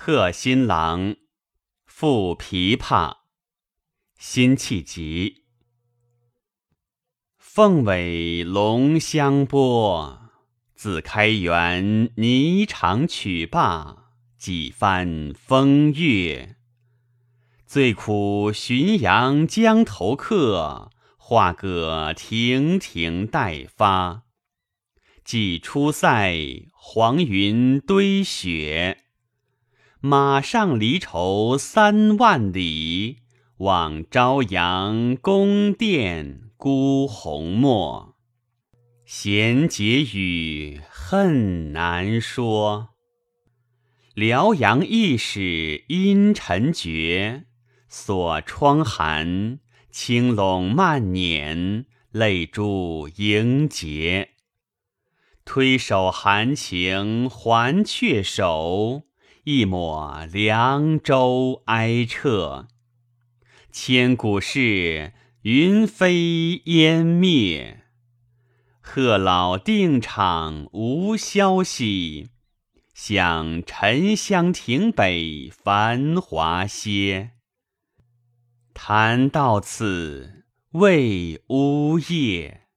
贺新郎赋琵琶，辛弃疾。凤尾龙香拨，自开元霓裳曲罢几番风月。最苦浔阳江头客，画个亭亭待发。既出塞，黄云堆雪。马上离愁三万里，望朝阳宫殿孤鸿没。闲结语，恨难说。辽阳驿使阴沉绝，锁窗寒，轻笼慢捻，泪珠盈睫。推手含情还却手。一抹凉州哀彻，千古事，云飞烟灭。贺老定场无消息，想沉香亭北繁华歇。谈到此，未呜咽。